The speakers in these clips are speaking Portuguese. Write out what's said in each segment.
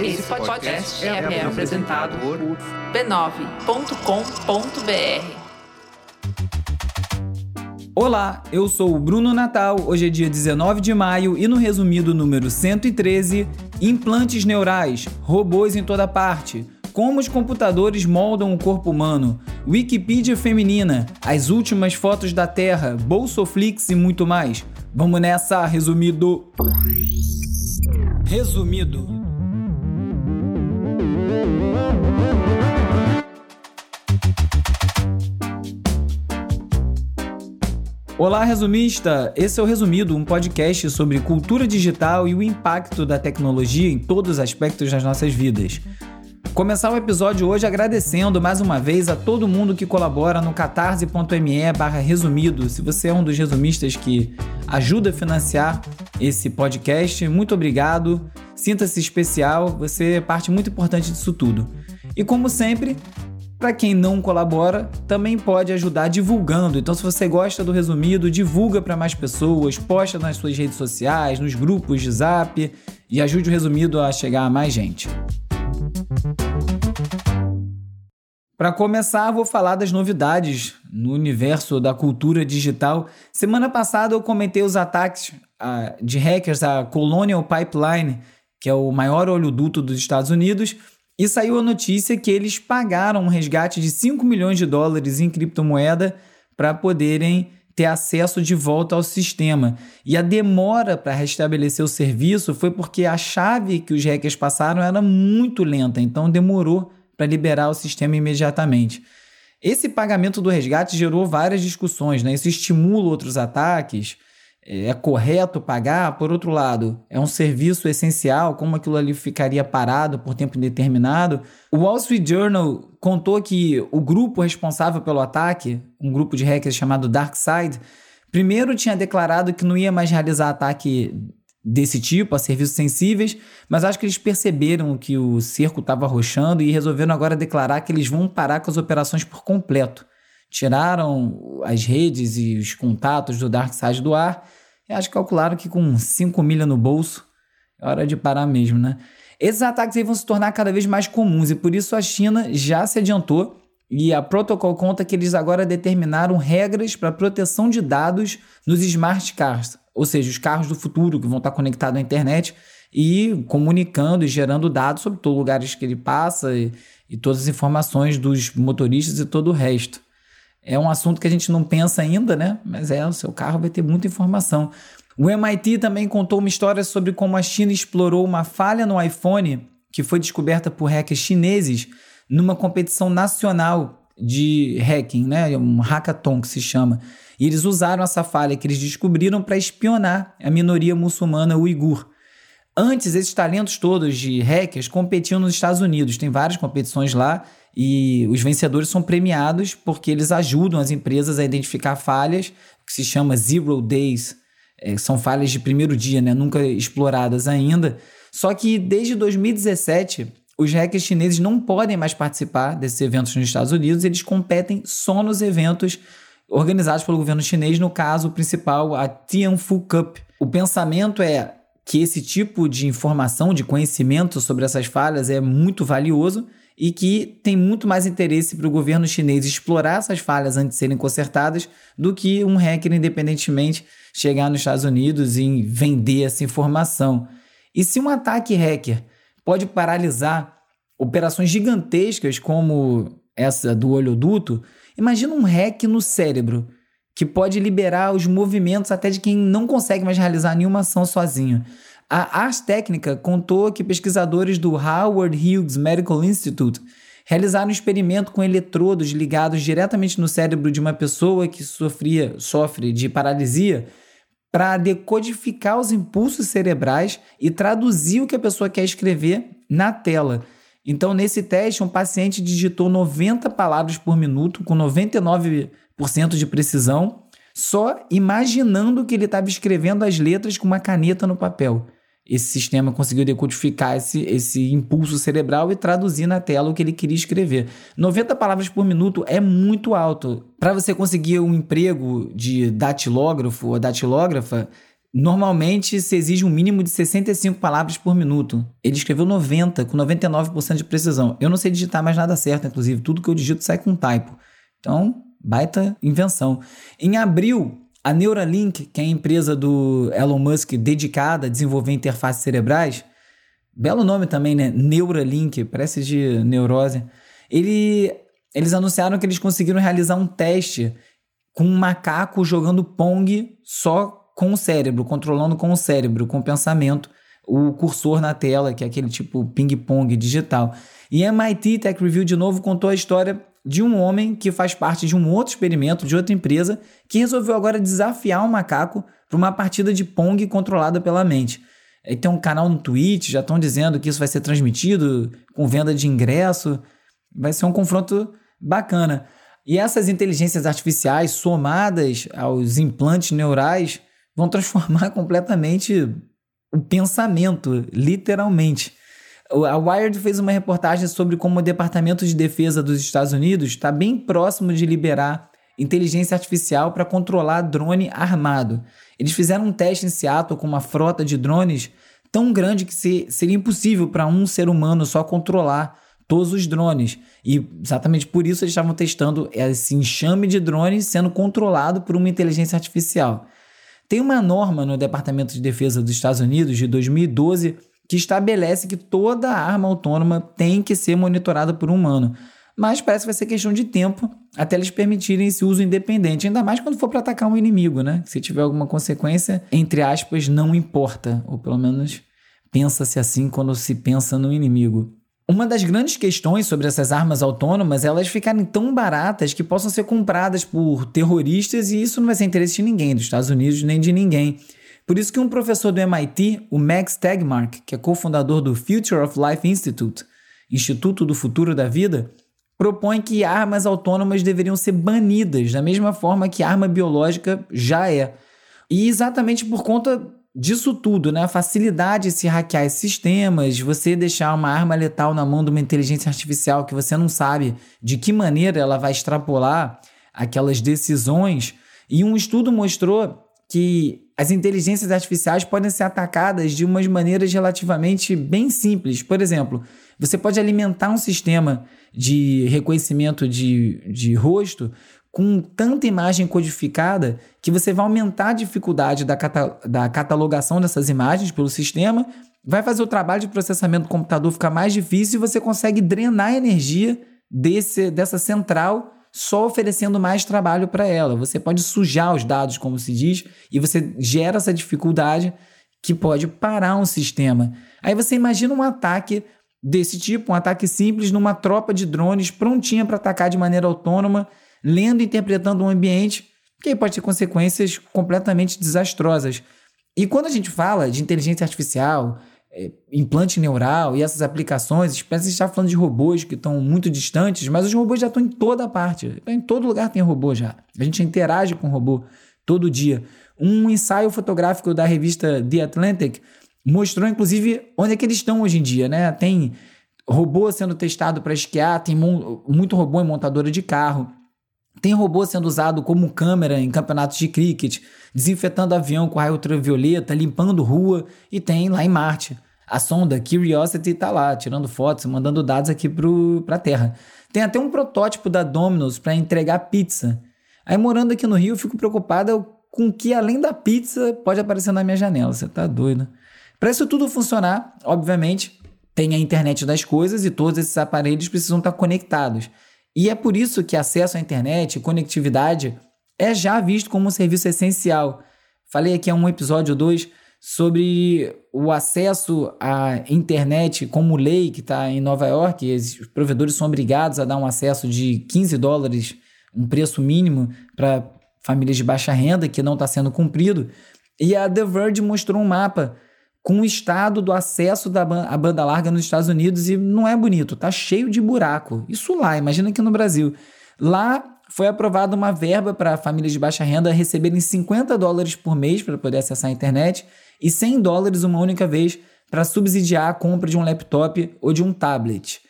Esse podcast é, é apresentado por b9.com.br. Olá, eu sou o Bruno Natal. Hoje é dia 19 de maio e no resumido número 113, implantes neurais, robôs em toda parte. Como os computadores moldam o corpo humano, Wikipedia feminina, as últimas fotos da Terra, Bolsoflix e muito mais. Vamos nessa, resumido. Resumido. Olá, resumista! Esse é o Resumido, um podcast sobre cultura digital e o impacto da tecnologia em todos os aspectos das nossas vidas. Começar o episódio hoje agradecendo mais uma vez a todo mundo que colabora no catarse.me barra resumido. Se você é um dos resumistas que ajuda a financiar esse podcast, muito obrigado. Sinta-se especial, você é parte muito importante disso tudo. E como sempre, para quem não colabora, também pode ajudar divulgando. Então, se você gosta do resumido, divulga para mais pessoas, posta nas suas redes sociais, nos grupos de zap e ajude o resumido a chegar a mais gente. Para começar, vou falar das novidades no universo da cultura digital. Semana passada eu comentei os ataques uh, de hackers à Colonial Pipeline, que é o maior oleoduto dos Estados Unidos e saiu a notícia que eles pagaram um resgate de 5 milhões de dólares em criptomoeda para poderem ter acesso de volta ao sistema. E a demora para restabelecer o serviço foi porque a chave que os hackers passaram era muito lenta, então demorou para liberar o sistema imediatamente. Esse pagamento do resgate gerou várias discussões, né? Isso estimula outros ataques é correto pagar, por outro lado, é um serviço essencial, como aquilo ali ficaria parado por tempo indeterminado. O Wall Street Journal contou que o grupo responsável pelo ataque, um grupo de hackers chamado DarkSide, primeiro tinha declarado que não ia mais realizar ataque desse tipo a serviços sensíveis, mas acho que eles perceberam que o cerco estava arrochando e resolveram agora declarar que eles vão parar com as operações por completo tiraram as redes e os contatos do Dark Side do ar. Acho que calcularam que com 5 milha no bolso é hora de parar mesmo, né? Esses ataques aí vão se tornar cada vez mais comuns e por isso a China já se adiantou e a Protocol conta que eles agora determinaram regras para proteção de dados nos smart cars, ou seja, os carros do futuro que vão estar conectados à internet e comunicando e gerando dados sobre todos os lugares que ele passa e, e todas as informações dos motoristas e todo o resto. É um assunto que a gente não pensa ainda, né? Mas é, o seu carro vai ter muita informação. O MIT também contou uma história sobre como a China explorou uma falha no iPhone que foi descoberta por hackers chineses numa competição nacional de hacking, né? Um hackathon que se chama. E eles usaram essa falha que eles descobriram para espionar a minoria muçulmana uigur. Antes, esses talentos todos de hackers competiam nos Estados Unidos. Tem várias competições lá e os vencedores são premiados porque eles ajudam as empresas a identificar falhas, que se chama Zero Days. É, são falhas de primeiro dia, né? nunca exploradas ainda. Só que desde 2017, os hackers chineses não podem mais participar desses eventos nos Estados Unidos, eles competem só nos eventos organizados pelo governo chinês, no caso principal, a Tianfu Cup. O pensamento é que esse tipo de informação, de conhecimento sobre essas falhas é muito valioso e que tem muito mais interesse para o governo chinês explorar essas falhas antes de serem consertadas do que um hacker independentemente chegar nos Estados Unidos e vender essa informação. E se um ataque hacker pode paralisar operações gigantescas como essa do oleoduto, imagina um hack no cérebro que pode liberar os movimentos até de quem não consegue mais realizar nenhuma ação sozinho. A Ars Técnica contou que pesquisadores do Howard Hughes Medical Institute realizaram um experimento com eletrodos ligados diretamente no cérebro de uma pessoa que sofria, sofre de paralisia para decodificar os impulsos cerebrais e traduzir o que a pessoa quer escrever na tela. Então, nesse teste, um paciente digitou 90 palavras por minuto com 99% de precisão, só imaginando que ele estava escrevendo as letras com uma caneta no papel esse sistema conseguiu decodificar esse, esse impulso cerebral e traduzir na tela o que ele queria escrever. 90 palavras por minuto é muito alto. Para você conseguir um emprego de datilógrafo ou datilógrafa, Normalmente se exige um mínimo de 65 palavras por minuto. Ele escreveu 90, com 99% de precisão. Eu não sei digitar mais nada certo, inclusive. Tudo que eu digito sai com typo. Então, baita invenção. Em abril, a Neuralink, que é a empresa do Elon Musk dedicada a desenvolver interfaces cerebrais, belo nome também, né? Neuralink, parece de neurose. Ele, eles anunciaram que eles conseguiram realizar um teste com um macaco jogando Pong só com o cérebro, controlando com o cérebro, com o pensamento, o cursor na tela, que é aquele tipo ping-pong digital. E MIT Tech Review de novo contou a história de um homem que faz parte de um outro experimento de outra empresa que resolveu agora desafiar um macaco para uma partida de Pong controlada pela mente. E tem um canal no Twitch, já estão dizendo que isso vai ser transmitido com venda de ingresso. Vai ser um confronto bacana. E essas inteligências artificiais somadas aos implantes neurais vão transformar completamente o pensamento, literalmente. A Wired fez uma reportagem sobre como o Departamento de Defesa dos Estados Unidos está bem próximo de liberar inteligência artificial para controlar drone armado. Eles fizeram um teste em Seattle com uma frota de drones tão grande que seria impossível para um ser humano só controlar todos os drones. E exatamente por isso eles estavam testando esse enxame de drones sendo controlado por uma inteligência artificial. Tem uma norma no Departamento de Defesa dos Estados Unidos de 2012 que estabelece que toda arma autônoma tem que ser monitorada por um humano. Mas parece que vai ser questão de tempo até eles permitirem esse uso independente, ainda mais quando for para atacar um inimigo, né? Se tiver alguma consequência, entre aspas, não importa, ou pelo menos pensa-se assim quando se pensa no inimigo. Uma das grandes questões sobre essas armas autônomas é elas ficarem tão baratas que possam ser compradas por terroristas e isso não vai ser interesse de ninguém, dos Estados Unidos nem de ninguém. Por isso que um professor do MIT, o Max Tegmark, que é cofundador do Future of Life Institute, Instituto do Futuro da Vida, propõe que armas autônomas deveriam ser banidas, da mesma forma que arma biológica já é. E exatamente por conta disso tudo, né? A facilidade de se hackear sistemas, você deixar uma arma letal na mão de uma inteligência artificial que você não sabe de que maneira ela vai extrapolar aquelas decisões. E um estudo mostrou que as inteligências artificiais podem ser atacadas de umas maneiras relativamente bem simples. Por exemplo, você pode alimentar um sistema de reconhecimento de, de rosto com tanta imagem codificada que você vai aumentar a dificuldade da, cata da catalogação dessas imagens pelo sistema, vai fazer o trabalho de processamento do computador ficar mais difícil e você consegue drenar a energia desse, dessa central só oferecendo mais trabalho para ela. Você pode sujar os dados, como se diz, e você gera essa dificuldade que pode parar um sistema. Aí você imagina um ataque desse tipo, um ataque simples numa tropa de drones prontinha para atacar de maneira autônoma lendo e interpretando um ambiente que pode ter consequências completamente desastrosas. E quando a gente fala de inteligência artificial, é, implante neural e essas aplicações, que está falando de robôs que estão muito distantes, mas os robôs já estão em toda parte. Em todo lugar tem robô já. A gente interage com robô todo dia. Um ensaio fotográfico da revista The Atlantic mostrou, inclusive, onde é que eles estão hoje em dia, né? Tem robô sendo testado para esquiar, tem muito robô em montadora de carro. Tem robô sendo usado como câmera em campeonatos de cricket, desinfetando avião com raio ultravioleta, limpando rua, e tem lá em Marte. A sonda Curiosity está lá, tirando fotos, mandando dados aqui para a Terra. Tem até um protótipo da Domino's para entregar pizza. Aí morando aqui no Rio, eu fico preocupada com o que além da pizza pode aparecer na minha janela. Você tá doido? Para isso tudo funcionar, obviamente, tem a internet das coisas e todos esses aparelhos precisam estar conectados. E é por isso que acesso à internet e conectividade é já visto como um serviço essencial. Falei aqui há um episódio 2 sobre o acesso à internet como lei que está em Nova York. Os provedores são obrigados a dar um acesso de 15 dólares, um preço mínimo para famílias de baixa renda, que não está sendo cumprido. E a The Verge mostrou um mapa com o estado do acesso da a banda larga nos Estados Unidos e não é bonito, tá cheio de buraco. Isso lá, imagina aqui no Brasil. Lá foi aprovada uma verba para famílias de baixa renda receberem 50 dólares por mês para poder acessar a internet e 100 dólares uma única vez para subsidiar a compra de um laptop ou de um tablet.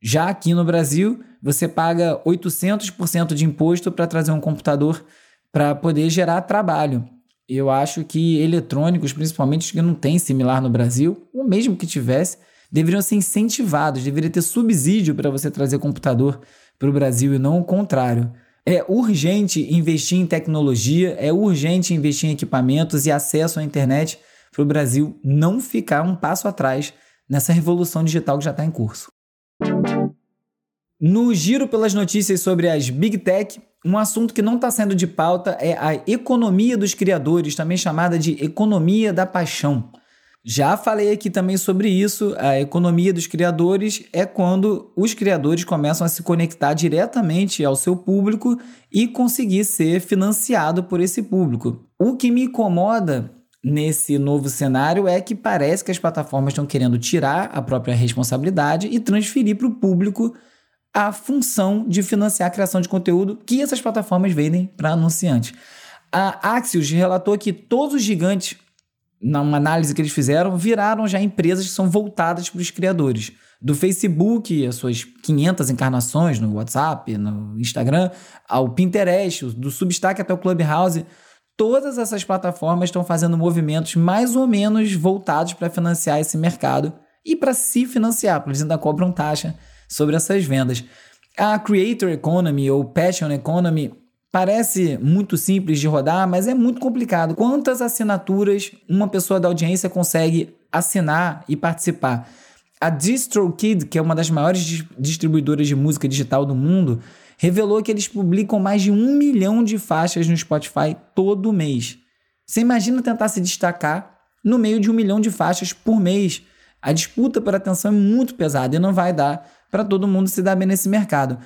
Já aqui no Brasil, você paga 800% de imposto para trazer um computador para poder gerar trabalho. Eu acho que eletrônicos, principalmente que não tem similar no Brasil, ou mesmo que tivesse, deveriam ser incentivados, deveria ter subsídio para você trazer computador para o Brasil e não o contrário. É urgente investir em tecnologia, é urgente investir em equipamentos e acesso à internet para o Brasil não ficar um passo atrás nessa revolução digital que já está em curso. No giro pelas notícias sobre as Big Tech, um assunto que não está sendo de pauta é a economia dos criadores, também chamada de economia da paixão. Já falei aqui também sobre isso. A economia dos criadores é quando os criadores começam a se conectar diretamente ao seu público e conseguir ser financiado por esse público. O que me incomoda nesse novo cenário é que parece que as plataformas estão querendo tirar a própria responsabilidade e transferir para o público a função de financiar a criação de conteúdo que essas plataformas vendem para anunciantes. A Axios relatou que todos os gigantes, numa análise que eles fizeram, viraram já empresas que são voltadas para os criadores. Do Facebook, as suas 500 encarnações no WhatsApp, no Instagram, ao Pinterest, do Substack até o Clubhouse, todas essas plataformas estão fazendo movimentos mais ou menos voltados para financiar esse mercado e para se financiar, porque eles ainda cobram taxa sobre essas vendas. A Creator Economy ou Passion Economy parece muito simples de rodar, mas é muito complicado. Quantas assinaturas uma pessoa da audiência consegue assinar e participar? A DistroKid, que é uma das maiores distribuidoras de música digital do mundo, revelou que eles publicam mais de um milhão de faixas no Spotify todo mês. Você imagina tentar se destacar no meio de um milhão de faixas por mês. A disputa por atenção é muito pesada e não vai dar para todo mundo se dar bem nesse mercado.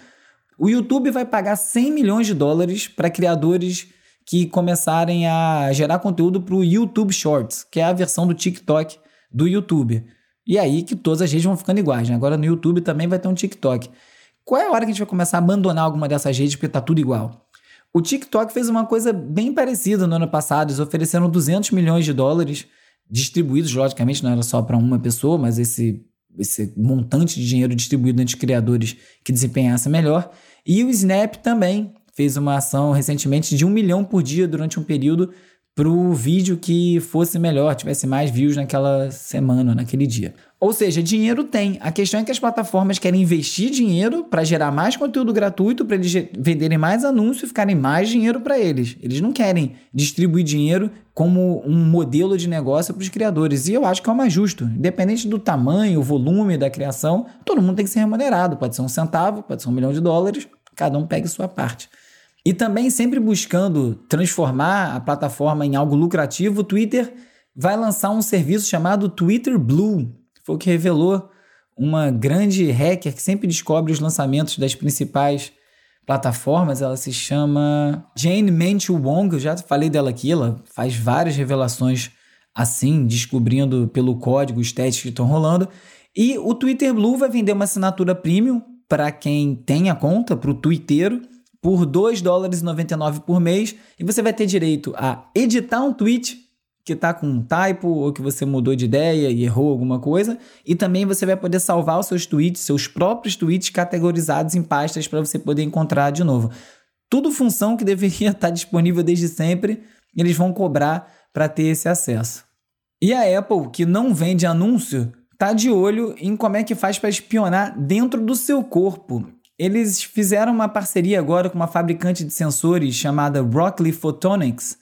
O YouTube vai pagar 100 milhões de dólares para criadores que começarem a gerar conteúdo para o YouTube Shorts, que é a versão do TikTok do YouTube. E aí que todas as redes vão ficando iguais. Né? Agora no YouTube também vai ter um TikTok. Qual é a hora que a gente vai começar a abandonar alguma dessas redes porque tá tudo igual? O TikTok fez uma coisa bem parecida no ano passado. Eles ofereceram 200 milhões de dólares distribuídos, logicamente, não era só para uma pessoa, mas esse esse montante de dinheiro distribuído entre criadores que desempenhasse melhor. E o Snap também fez uma ação recentemente de um milhão por dia durante um período para o vídeo que fosse melhor, tivesse mais views naquela semana, naquele dia. Ou seja, dinheiro tem. A questão é que as plataformas querem investir dinheiro para gerar mais conteúdo gratuito, para eles venderem mais anúncios e ficarem mais dinheiro para eles. Eles não querem distribuir dinheiro como um modelo de negócio para os criadores. E eu acho que é o mais justo. Independente do tamanho, volume da criação, todo mundo tem que ser remunerado. Pode ser um centavo, pode ser um milhão de dólares, cada um pega sua parte. E também sempre buscando transformar a plataforma em algo lucrativo, o Twitter vai lançar um serviço chamado Twitter Blue. Foi o que revelou uma grande hacker que sempre descobre os lançamentos das principais plataformas. Ela se chama Jane Manchu Wong. Eu já falei dela aqui. Ela faz várias revelações assim, descobrindo pelo código os testes que estão rolando. E o Twitter Blue vai vender uma assinatura premium para quem tem a conta, para o Twitter por 2 dólares e 99 por mês e você vai ter direito a editar um tweet que está com um typo ou que você mudou de ideia e errou alguma coisa e também você vai poder salvar os seus tweets, seus próprios tweets categorizados em pastas para você poder encontrar de novo. Tudo função que deveria estar disponível desde sempre, eles vão cobrar para ter esse acesso. E a Apple, que não vende anúncio, tá de olho em como é que faz para espionar dentro do seu corpo. Eles fizeram uma parceria agora com uma fabricante de sensores chamada Rockley Photonics,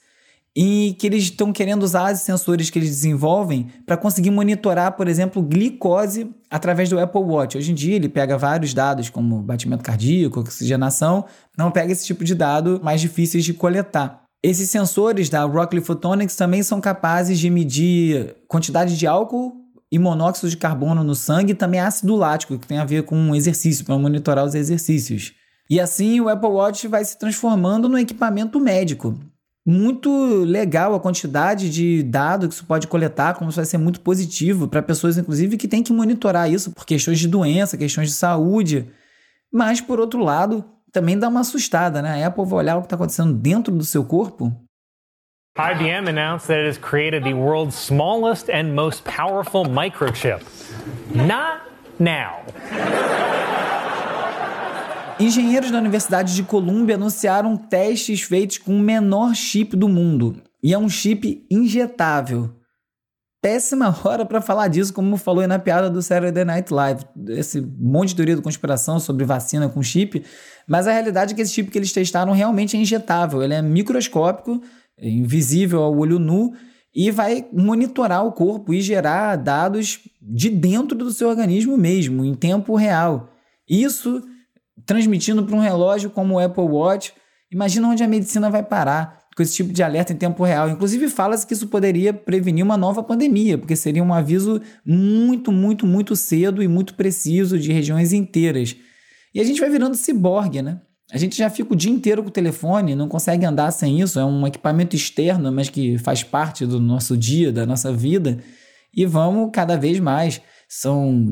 e que eles estão querendo usar os sensores que eles desenvolvem para conseguir monitorar, por exemplo, glicose através do Apple Watch. Hoje em dia ele pega vários dados, como batimento cardíaco, oxigenação, não pega esse tipo de dado mais difíceis de coletar. Esses sensores da Rockley Photonics também são capazes de medir quantidade de álcool e monóxido de carbono no sangue e também ácido lático, que tem a ver com exercício, para monitorar os exercícios. E assim o Apple Watch vai se transformando no equipamento médico. Muito legal a quantidade de dados que isso pode coletar, como isso vai ser muito positivo para pessoas, inclusive, que têm que monitorar isso por questões de doença, questões de saúde. Mas, por outro lado, também dá uma assustada, né? A Apple vai olhar o que está acontecendo dentro do seu corpo IBM announced that it has created the world's smallest and most powerful microchip. Not now. Engenheiros da Universidade de Columbia anunciaram testes feitos com o menor chip do mundo. e é um chip injetável. Péssima hora para falar disso, como falou aí na piada do Saturday Night Live. Esse monte de teoria da conspiração sobre vacina com chip, mas a realidade é que esse chip que eles testaram realmente é injetável. Ele é microscópico, invisível ao olho nu e vai monitorar o corpo e gerar dados de dentro do seu organismo mesmo, em tempo real. Isso transmitindo para um relógio como o Apple Watch. Imagina onde a medicina vai parar com esse tipo de alerta em tempo real. Inclusive, fala-se que isso poderia prevenir uma nova pandemia, porque seria um aviso muito, muito, muito cedo e muito preciso de regiões inteiras. E a gente vai virando ciborgue, né? A gente já fica o dia inteiro com o telefone, não consegue andar sem isso. É um equipamento externo, mas que faz parte do nosso dia, da nossa vida. E vamos cada vez mais. São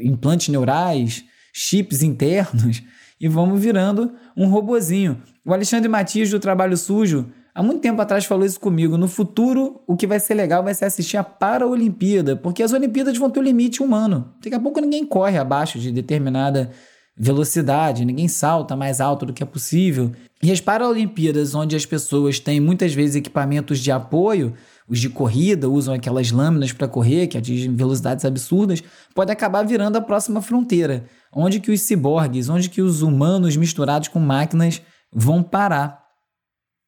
implantes neurais, chips internos, e vamos virando um robozinho. O Alexandre Matias, do Trabalho Sujo, há muito tempo atrás falou isso comigo. No futuro, o que vai ser legal vai ser assistir a Paraolimpíada, porque as Olimpíadas vão ter um limite humano. Daqui a pouco ninguém corre abaixo de determinada velocidade, ninguém salta mais alto do que é possível. E as Paralimpíadas, onde as pessoas têm muitas vezes equipamentos de apoio, os de corrida usam aquelas lâminas para correr, que atingem velocidades absurdas, pode acabar virando a próxima fronteira, onde que os ciborgues, onde que os humanos misturados com máquinas vão parar.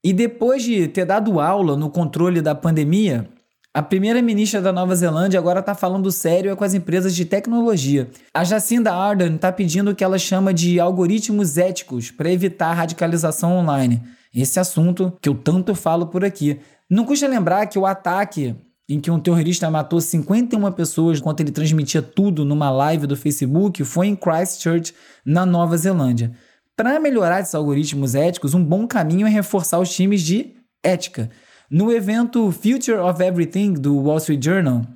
E depois de ter dado aula no controle da pandemia, a primeira-ministra da Nova Zelândia agora está falando sério com as empresas de tecnologia. A Jacinda Ardern está pedindo o que ela chama de algoritmos éticos para evitar radicalização online. Esse assunto que eu tanto falo por aqui. Não custa lembrar que o ataque em que um terrorista matou 51 pessoas enquanto ele transmitia tudo numa live do Facebook foi em Christchurch, na Nova Zelândia. Para melhorar esses algoritmos éticos, um bom caminho é reforçar os times de ética. No evento Future of Everything do Wall Street Journal,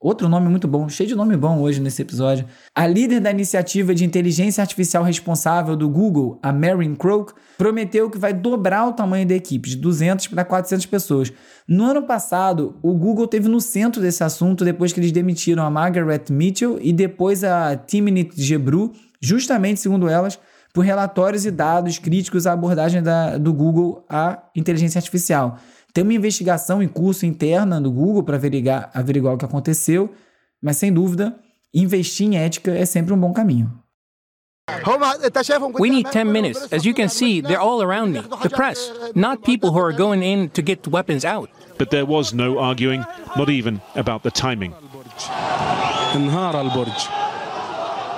outro nome muito bom, cheio de nome bom hoje nesse episódio, a líder da iniciativa de inteligência artificial responsável do Google, a Marin Croak, prometeu que vai dobrar o tamanho da equipe, de 200 para 400 pessoas. No ano passado, o Google teve no centro desse assunto depois que eles demitiram a Margaret Mitchell e depois a Timnit Gebru, justamente segundo elas, por relatórios e dados críticos à abordagem da, do Google à inteligência artificial. Tem uma investigação em curso interna do Google para averiguar, averiguar o que aconteceu, mas sem dúvida, investir em ética é sempre um bom caminho. We need 10 minutes. As you can see, they're all around me. The press, not people who are going in to get weapons out. But there was no arguing, not even about the timing.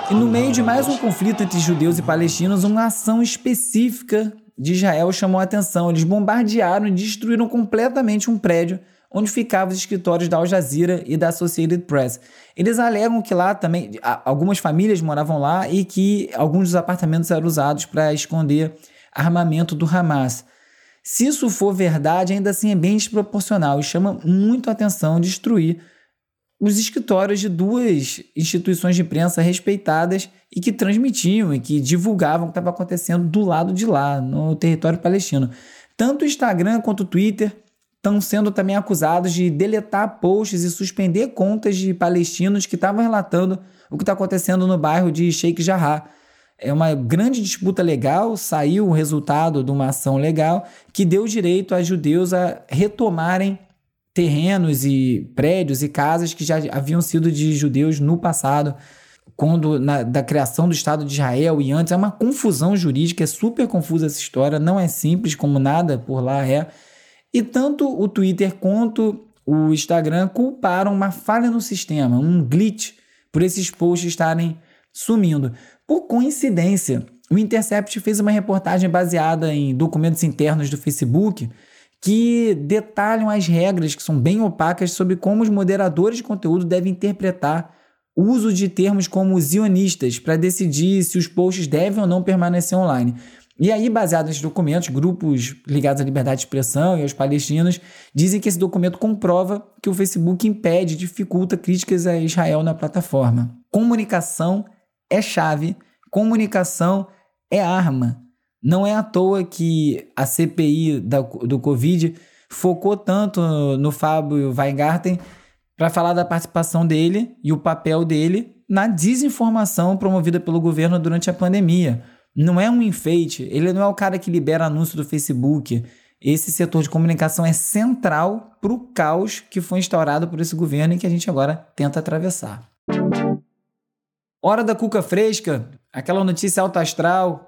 E no meio de mais um conflito entre judeus e palestinos, uma ação específica de Israel chamou a atenção. Eles bombardearam e destruíram completamente um prédio onde ficavam os escritórios da Al Jazeera e da Associated Press. Eles alegam que lá também algumas famílias moravam lá e que alguns dos apartamentos eram usados para esconder armamento do Hamas. Se isso for verdade, ainda assim é bem desproporcional e chama muito a atenção destruir os escritórios de duas instituições de imprensa respeitadas e que transmitiam e que divulgavam o que estava acontecendo do lado de lá, no território palestino. Tanto o Instagram quanto o Twitter estão sendo também acusados de deletar posts e suspender contas de palestinos que estavam relatando o que está acontecendo no bairro de Sheikh Jarrah. É uma grande disputa legal, saiu o resultado de uma ação legal que deu direito a judeus a retomarem terrenos e prédios e casas que já haviam sido de judeus no passado, quando na, da criação do Estado de Israel e antes. É uma confusão jurídica, é super confusa essa história, não é simples como nada por lá é. E tanto o Twitter quanto o Instagram culparam uma falha no sistema, um glitch, por esses posts estarem sumindo. Por coincidência, o Intercept fez uma reportagem baseada em documentos internos do Facebook que detalham as regras que são bem opacas sobre como os moderadores de conteúdo devem interpretar o uso de termos como zionistas para decidir se os posts devem ou não permanecer online. E aí, baseado nesses documentos, grupos ligados à liberdade de expressão e aos palestinos dizem que esse documento comprova que o Facebook impede dificulta críticas a Israel na plataforma. Comunicação é chave, comunicação é arma. Não é à toa que a CPI da, do Covid focou tanto no Fábio Weingarten para falar da participação dele e o papel dele na desinformação promovida pelo governo durante a pandemia. Não é um enfeite, ele não é o cara que libera anúncio do Facebook, esse setor de comunicação é central para o caos que foi instaurado por esse governo e que a gente agora tenta atravessar. Hora da cuca fresca, aquela notícia alta astral.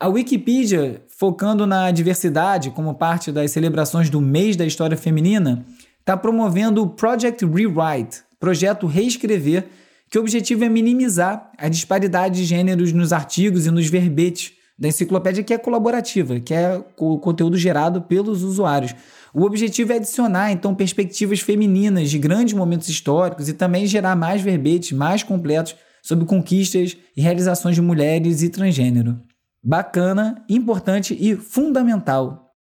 A Wikipedia, focando na diversidade como parte das celebrações do mês da história feminina, está promovendo o Project Rewrite, projeto Reescrever, que o objetivo é minimizar a disparidade de gêneros nos artigos e nos verbetes da enciclopédia, que é colaborativa, que é o conteúdo gerado pelos usuários. O objetivo é adicionar, então, perspectivas femininas de grandes momentos históricos e também gerar mais verbetes mais completos sobre conquistas e realizações de mulheres e transgênero. Bacana, importante e fundamental.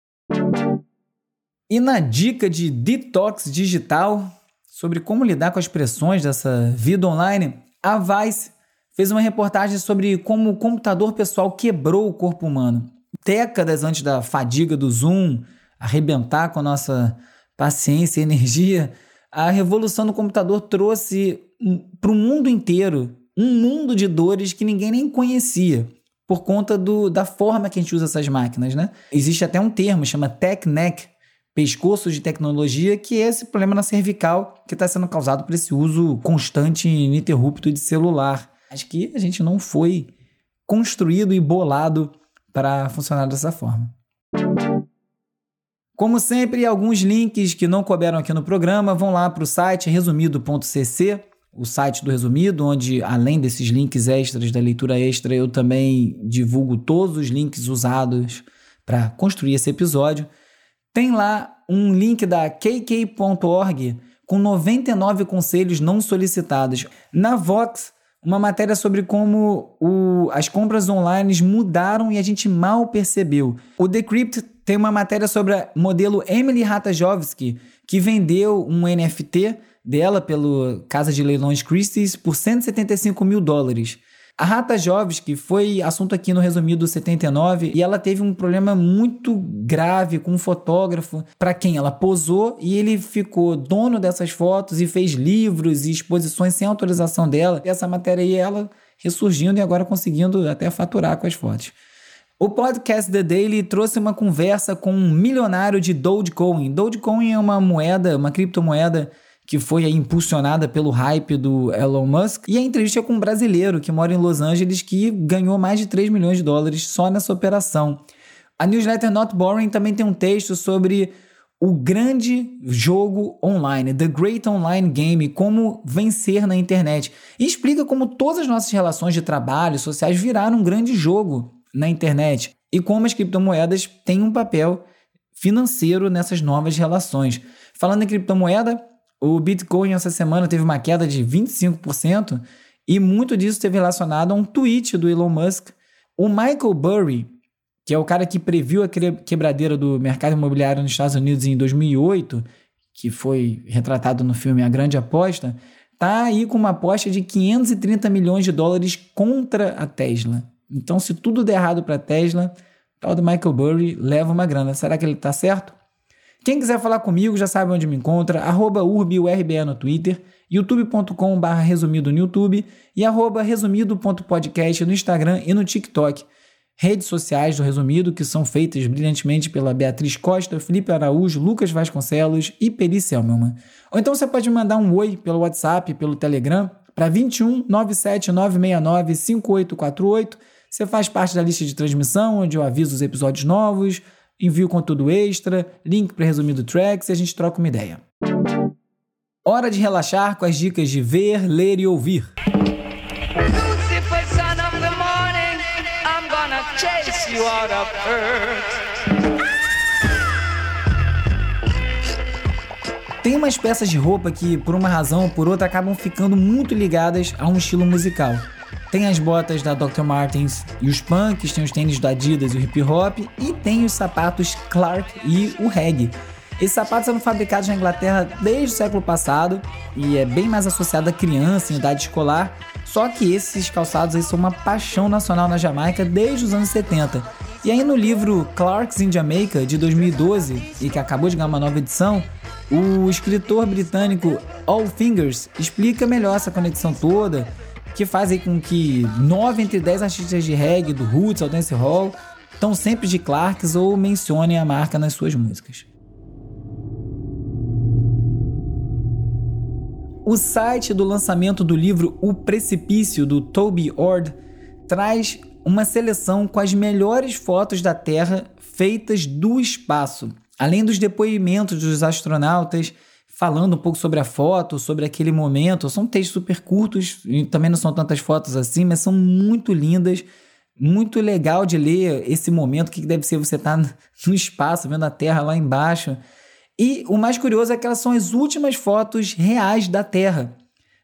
E na dica de detox digital sobre como lidar com as pressões dessa vida online, a Vice fez uma reportagem sobre como o computador pessoal quebrou o corpo humano. Décadas antes da fadiga do Zoom arrebentar com a nossa paciência e energia, a revolução do computador trouxe para o mundo inteiro um mundo de dores que ninguém nem conhecia por conta do, da forma que a gente usa essas máquinas, né? Existe até um termo, chama tech neck, pescoço de tecnologia, que é esse problema na cervical que está sendo causado por esse uso constante e ininterrupto de celular. Acho que a gente não foi construído e bolado para funcionar dessa forma. Como sempre, alguns links que não couberam aqui no programa vão lá para o site resumido.cc, o site do Resumido, onde além desses links extras da leitura extra, eu também divulgo todos os links usados para construir esse episódio. Tem lá um link da kk.org com 99 conselhos não solicitados. Na Vox, uma matéria sobre como o, as compras online mudaram e a gente mal percebeu. O Decrypt tem uma matéria sobre o modelo Emily Ratajkowski, que vendeu um NFT dela pelo Casa de Leilões Christie's por 175 mil dólares. A Rata Jovski foi assunto aqui no resumido 79 e ela teve um problema muito grave com um fotógrafo para quem ela posou e ele ficou dono dessas fotos e fez livros e exposições sem autorização dela. E essa matéria aí ela ressurgindo e agora conseguindo até faturar com as fotos. O podcast The Daily trouxe uma conversa com um milionário de Dogecoin. Dogecoin é uma moeda, uma criptomoeda que foi impulsionada pelo hype do Elon Musk, e a entrevista é com um brasileiro que mora em Los Angeles que ganhou mais de 3 milhões de dólares só nessa operação. A newsletter Not Boring também tem um texto sobre o grande jogo online, The Great Online Game, como vencer na internet. E explica como todas as nossas relações de trabalho sociais viraram um grande jogo na internet e como as criptomoedas têm um papel financeiro nessas novas relações. Falando em criptomoeda, o Bitcoin essa semana teve uma queda de 25% e muito disso teve relacionado a um tweet do Elon Musk. O Michael Burry, que é o cara que previu a quebradeira do mercado imobiliário nos Estados Unidos em 2008, que foi retratado no filme A Grande Aposta, tá aí com uma aposta de 530 milhões de dólares contra a Tesla. Então, se tudo der errado para a Tesla, o tal do Michael Burry leva uma grana. Será que ele está certo? Quem quiser falar comigo já sabe onde me encontra, arroba urbiurbe no Twitter, youtube.com barra resumido no YouTube e arroba resumido.podcast no Instagram e no TikTok. Redes sociais do Resumido que são feitas brilhantemente pela Beatriz Costa, Felipe Araújo, Lucas Vasconcelos e Peri Selmelman. Ou então você pode mandar um oi pelo WhatsApp, pelo Telegram, para 21 97 969 5848. Você faz parte da lista de transmissão, onde eu aviso os episódios novos, envio conteúdo extra, link para resumido tracks e a gente troca uma ideia. Hora de relaxar com as dicas de ver, ler e ouvir. Tem umas peças de roupa que, por uma razão ou por outra, acabam ficando muito ligadas a um estilo musical. Tem as botas da Dr. Martens e os punks, tem os tênis da Adidas e o hip hop, e tem os sapatos Clark e o reggae. Esses sapatos são fabricados na Inglaterra desde o século passado e é bem mais associado à criança em idade escolar, só que esses calçados aí são uma paixão nacional na Jamaica desde os anos 70. E aí no livro Clarks in Jamaica, de 2012, e que acabou de ganhar uma nova edição, o escritor britânico All Fingers explica melhor essa conexão toda que fazem com que 9 entre 10 artistas de reggae, do roots ao dancehall, estão sempre de Clarks ou mencionem a marca nas suas músicas. O site do lançamento do livro O Precipício, do Toby Ord, traz uma seleção com as melhores fotos da Terra feitas do espaço. Além dos depoimentos dos astronautas falando um pouco sobre a foto, sobre aquele momento. São textos super curtos, também não são tantas fotos assim, mas são muito lindas. Muito legal de ler esse momento, o que deve ser você estar tá no espaço, vendo a Terra lá embaixo. E o mais curioso é que elas são as últimas fotos reais da Terra.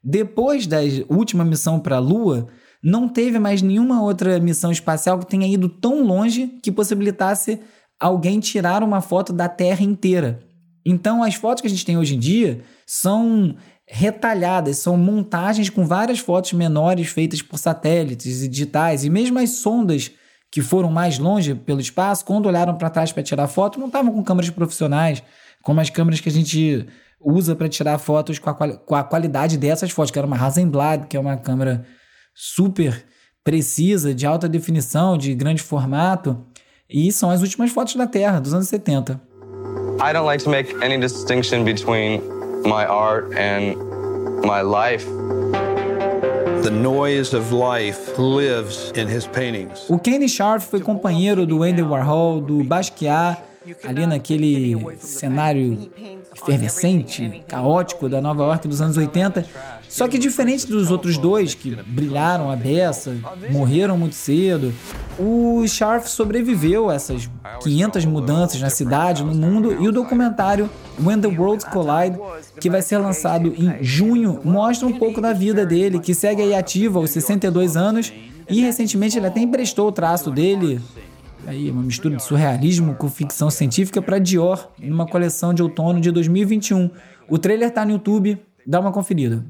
Depois da última missão para a Lua, não teve mais nenhuma outra missão espacial que tenha ido tão longe que possibilitasse alguém tirar uma foto da Terra inteira. Então, as fotos que a gente tem hoje em dia são retalhadas, são montagens com várias fotos menores feitas por satélites e digitais, e mesmo as sondas que foram mais longe pelo espaço, quando olharam para trás para tirar foto, não estavam com câmeras profissionais, como as câmeras que a gente usa para tirar fotos com a, com a qualidade dessas fotos, que era uma Hasselblad, que é uma câmera super precisa, de alta definição, de grande formato, e são as últimas fotos da Terra, dos anos 70. I don't like to make any distinction between my art and my life. The noise of life lives in his paintings. O Kenny Sharp foi companheiro do Andy Warhol, do Basquiat, ali naquele cenário efervescente, caótico da Nova York dos anos 80. Só que diferente dos outros dois que brilharam a beça, morreram muito cedo, o Sharf sobreviveu a essas 500 mudanças na cidade, no mundo, e o documentário When the Worlds Collide, que vai ser lançado em junho, mostra um pouco da vida dele, que segue aí ativo aos 62 anos, e recentemente ele até emprestou o traço dele aí uma mistura de surrealismo com ficção científica para Dior, numa coleção de outono de 2021. O trailer está no YouTube, dá uma conferida.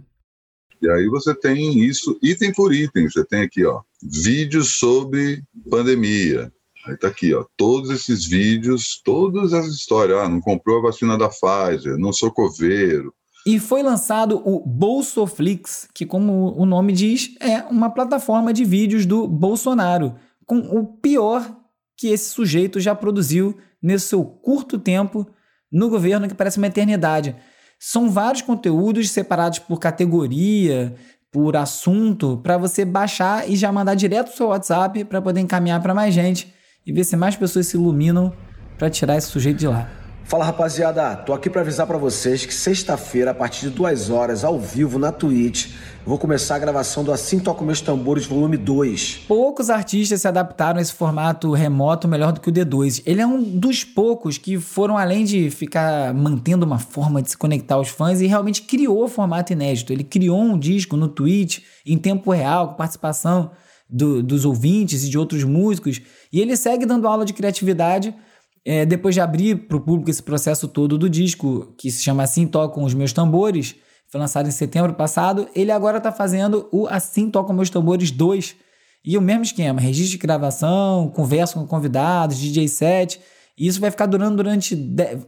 E aí você tem isso item por item. Você tem aqui, ó, vídeos sobre pandemia. Aí tá aqui, ó, todos esses vídeos, todas as histórias. Ah, não comprou a vacina da Pfizer, não sou coveiro. E foi lançado o Bolsoflix, que, como o nome diz, é uma plataforma de vídeos do Bolsonaro, com o pior que esse sujeito já produziu nesse seu curto tempo no governo, que parece uma eternidade. São vários conteúdos separados por categoria, por assunto, para você baixar e já mandar direto pro seu WhatsApp para poder encaminhar para mais gente e ver se mais pessoas se iluminam para tirar esse sujeito de lá. Fala rapaziada, tô aqui para avisar para vocês que sexta-feira, a partir de duas horas, ao vivo na Twitch, vou começar a gravação do Assim Toco Meus Tambores Volume 2. Poucos artistas se adaptaram a esse formato remoto melhor do que o D2. Ele é um dos poucos que foram além de ficar mantendo uma forma de se conectar aos fãs e realmente criou o formato inédito. Ele criou um disco no Twitch em tempo real, com participação do, dos ouvintes e de outros músicos, e ele segue dando aula de criatividade é, depois de abrir para o público esse processo todo do disco, que se chama Assim Tocam os Meus Tambores, foi lançado em setembro passado, ele agora está fazendo o Assim Tocam Meus Tambores 2. E o mesmo esquema, registro de gravação, conversa com convidados, DJ set. E isso vai ficar durando durante. De...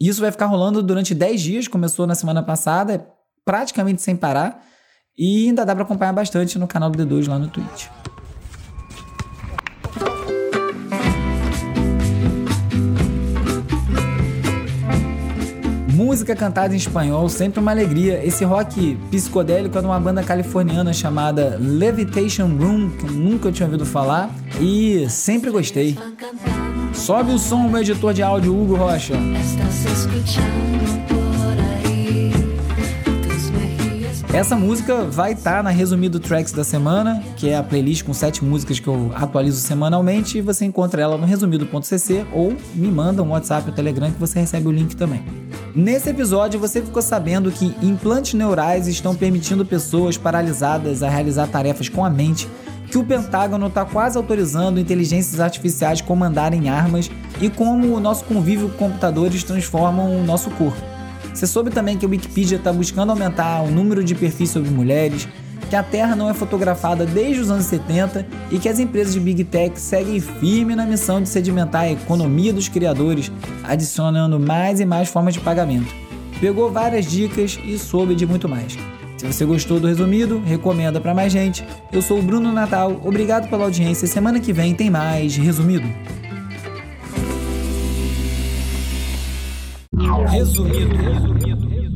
Isso vai ficar rolando durante 10 dias, começou na semana passada, praticamente sem parar. E ainda dá para acompanhar bastante no canal do D2 lá no Twitch. Música cantada em espanhol, sempre uma alegria. Esse rock psicodélico é de uma banda californiana chamada Levitation Room, que nunca tinha ouvido falar e sempre gostei. Sobe o som, meu editor de áudio, Hugo Rocha. Essa música vai estar tá na Resumido Tracks da semana, que é a playlist com sete músicas que eu atualizo semanalmente, e você encontra ela no resumido.cc ou me manda um WhatsApp ou Telegram que você recebe o link também. Nesse episódio, você ficou sabendo que implantes neurais estão permitindo pessoas paralisadas a realizar tarefas com a mente, que o Pentágono está quase autorizando inteligências artificiais comandarem armas e como o nosso convívio com computadores transformam o nosso corpo. Você soube também que a Wikipedia está buscando aumentar o número de perfis sobre mulheres, que a Terra não é fotografada desde os anos 70 e que as empresas de Big Tech seguem firme na missão de sedimentar a economia dos criadores, adicionando mais e mais formas de pagamento. Pegou várias dicas e soube de muito mais. Se você gostou do resumido, recomenda para mais gente. Eu sou o Bruno Natal, obrigado pela audiência. Semana que vem tem mais resumido. Resumido. Resumido.